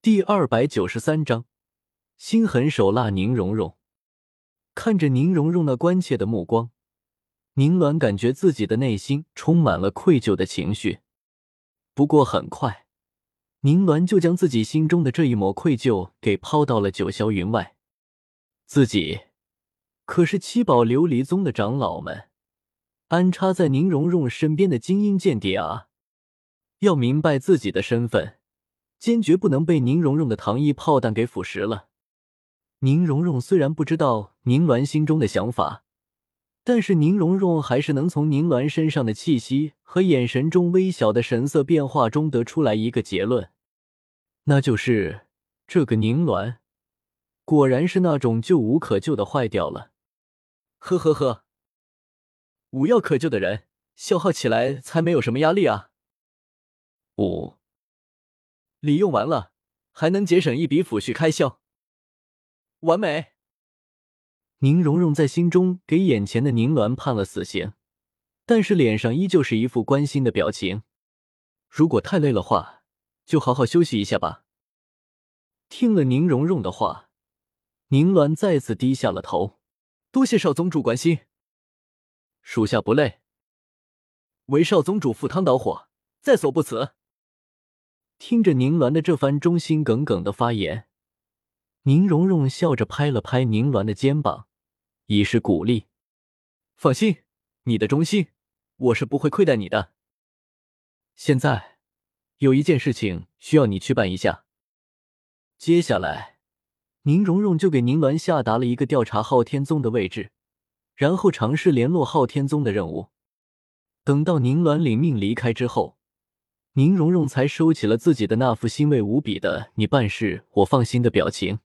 第二百九十三章，心狠手辣。宁荣荣看着宁荣荣那关切的目光，宁鸾感觉自己的内心充满了愧疚的情绪。不过很快，宁鸾就将自己心中的这一抹愧疚给抛到了九霄云外。自己可是七宝琉璃宗的长老们安插在宁荣荣身边的精英间谍啊！要明白自己的身份。坚决不能被宁荣荣的糖衣炮弹给腐蚀了。宁荣荣虽然不知道宁鸾心中的想法，但是宁荣荣还是能从宁鸾身上的气息和眼神中微小的神色变化中得出来一个结论，那就是这个宁鸾果然是那种救无可救的坏掉了。呵呵呵，无药可救的人消耗起来才没有什么压力啊。五。礼用完了，还能节省一笔抚恤开销，完美。宁荣荣在心中给眼前的宁鸾判了死刑，但是脸上依旧是一副关心的表情。如果太累了话，就好好休息一下吧。听了宁荣荣的话，宁鸾再次低下了头。多谢少宗主关心，属下不累。为少宗主赴汤蹈火，在所不辞。听着宁鸾的这番忠心耿耿的发言，宁荣荣笑着拍了拍宁鸾的肩膀，以示鼓励。放心，你的忠心，我是不会亏待你的。现在有一件事情需要你去办一下。接下来，宁荣荣就给宁鸾下达了一个调查昊天宗的位置，然后尝试联络昊天宗的任务。等到宁鸾领命离开之后。宁荣荣才收起了自己的那副欣慰无比的“你办事我放心”的表情，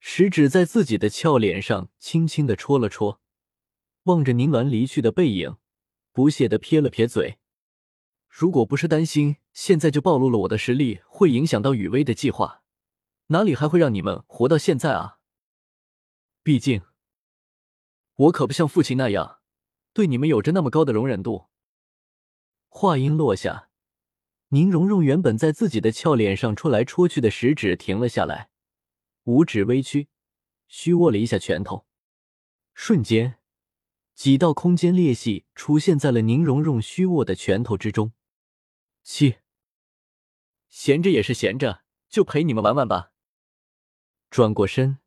食指在自己的俏脸上轻轻的戳了戳，望着宁鸾离去的背影，不屑的撇了撇嘴：“如果不是担心现在就暴露了我的实力会影响到雨薇的计划，哪里还会让你们活到现在啊？毕竟，我可不像父亲那样，对你们有着那么高的容忍度。”话音落下。宁荣荣原本在自己的俏脸上戳来戳去的食指停了下来，五指微曲，虚握了一下拳头，瞬间，几道空间裂隙出现在了宁荣荣虚握的拳头之中。七，闲着也是闲着，就陪你们玩玩吧。转过身，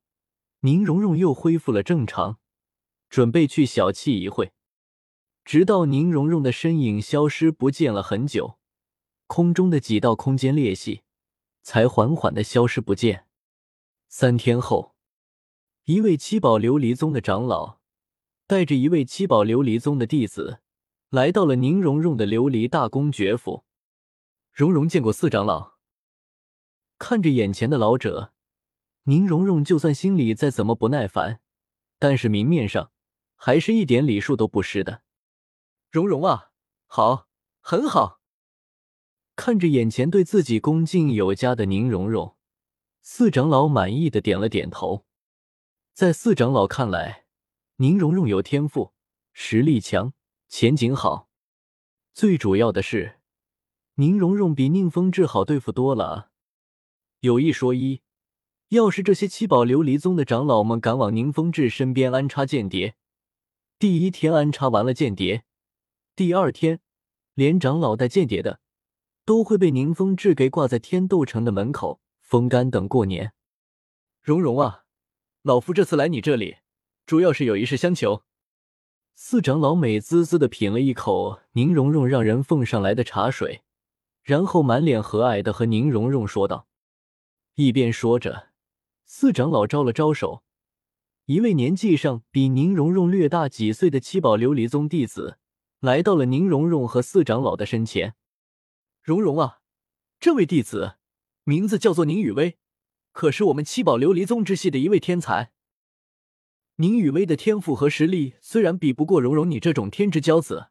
宁荣荣又恢复了正常，准备去小憩一会，直到宁荣荣的身影消失不见了很久。空中的几道空间裂隙才缓缓的消失不见。三天后，一位七宝琉璃宗的长老带着一位七宝琉璃宗的弟子来到了宁荣荣的琉璃大公爵府。荣荣见过四长老。看着眼前的老者，宁荣荣就算心里再怎么不耐烦，但是明面上还是一点礼数都不失的。荣荣啊，好，很好。看着眼前对自己恭敬有加的宁荣荣，四长老满意的点了点头。在四长老看来，宁荣荣有天赋，实力强，前景好。最主要的是，宁荣荣比宁风致好对付多了！有一说一，要是这些七宝琉璃宗的长老们敢往宁风致身边安插间谍，第一天安插完了间谍，第二天连长老带间谍的。都会被宁风致给挂在天斗城的门口风干等过年。蓉蓉啊，老夫这次来你这里，主要是有一事相求。四长老美滋滋的品了一口宁荣荣让人奉上来的茶水，然后满脸和蔼的和宁荣荣说道。一边说着，四长老招了招手，一位年纪上比宁荣荣略大几岁的七宝琉璃宗弟子来到了宁荣荣和四长老的身前。蓉蓉啊，这位弟子名字叫做宁雨薇，可是我们七宝琉璃宗之系的一位天才。宁雨薇的天赋和实力虽然比不过蓉蓉你这种天之骄子，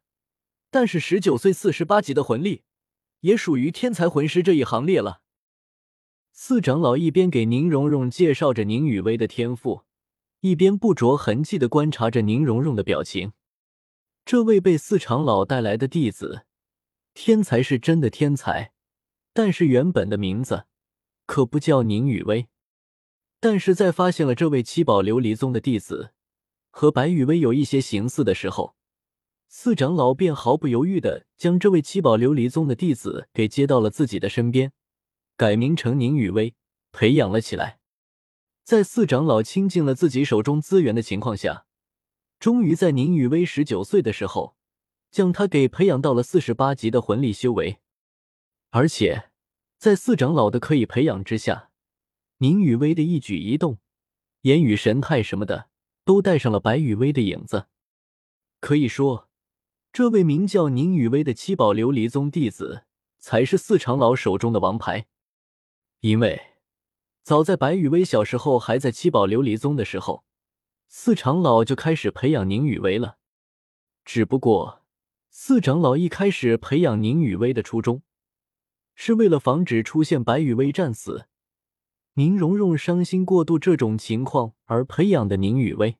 但是十九岁四十八级的魂力，也属于天才魂师这一行列了。四长老一边给宁荣荣介绍着宁雨薇的天赋，一边不着痕迹的观察着宁荣荣的表情。这位被四长老带来的弟子。天才是真的天才，但是原本的名字可不叫宁雨薇。但是在发现了这位七宝琉璃宗的弟子和白雨薇有一些形似的时候，四长老便毫不犹豫的将这位七宝琉璃宗的弟子给接到了自己的身边，改名成宁雨薇，培养了起来。在四长老倾尽了自己手中资源的情况下，终于在宁雨薇十九岁的时候，将他给培养到了四十八级的魂力修为。而且，在四长老的可以培养之下，宁雨薇的一举一动、言语神态什么的，都带上了白雨薇的影子。可以说。这位名叫宁雨薇的七宝琉璃宗弟子，才是四长老手中的王牌。因为早在白雨薇小时候还在七宝琉璃宗的时候，四长老就开始培养宁雨薇了。只不过，四长老一开始培养宁雨薇的初衷，是为了防止出现白雨薇战死、宁荣荣伤心过度这种情况而培养的宁雨薇。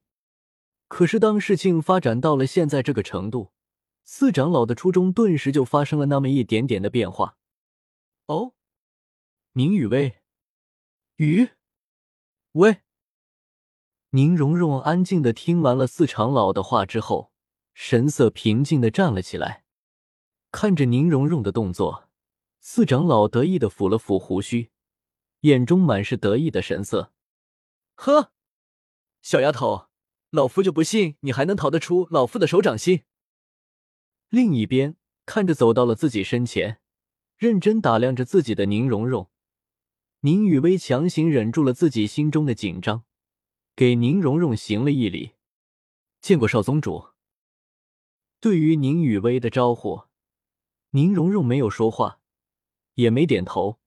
可是，当事情发展到了现在这个程度，四长老的初衷顿时就发生了那么一点点的变化。哦，宁雨薇，雨薇，宁荣荣安静的听完了四长老的话之后，神色平静的站了起来，看着宁荣荣的动作，四长老得意的抚了抚胡须，眼中满是得意的神色。呵，小丫头，老夫就不信你还能逃得出老夫的手掌心。另一边，看着走到了自己身前，认真打量着自己的宁荣荣，宁雨薇强行忍住了自己心中的紧张，给宁荣荣行了一礼，见过少宗主。对于宁雨薇的招呼，宁荣荣没有说话，也没点头，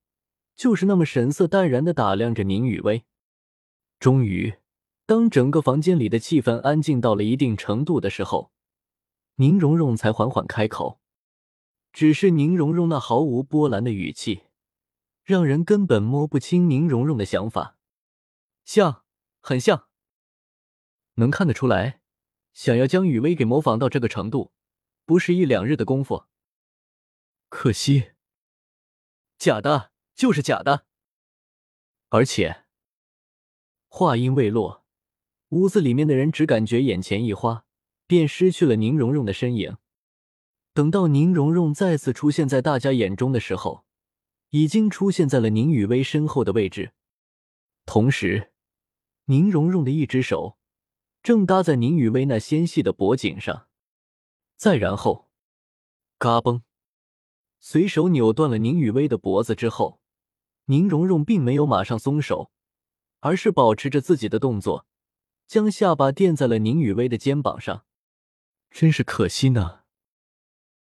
就是那么神色淡然的打量着宁雨薇。终于，当整个房间里的气氛安静到了一定程度的时候。宁荣荣才缓缓开口，只是宁荣荣那毫无波澜的语气，让人根本摸不清宁荣荣的想法。像，很像，能看得出来，想要将雨薇给模仿到这个程度，不是一两日的功夫。可惜，假的，就是假的。而且，话音未落，屋子里面的人只感觉眼前一花。便失去了宁荣荣的身影。等到宁荣荣再次出现在大家眼中的时候，已经出现在了宁雨薇身后的位置。同时，宁荣荣的一只手正搭在宁雨薇那纤细的脖颈上。再然后，嘎嘣，随手扭断了宁雨薇的脖子之后，宁荣荣并没有马上松手，而是保持着自己的动作，将下巴垫在了宁雨薇的肩膀上。真是可惜呢。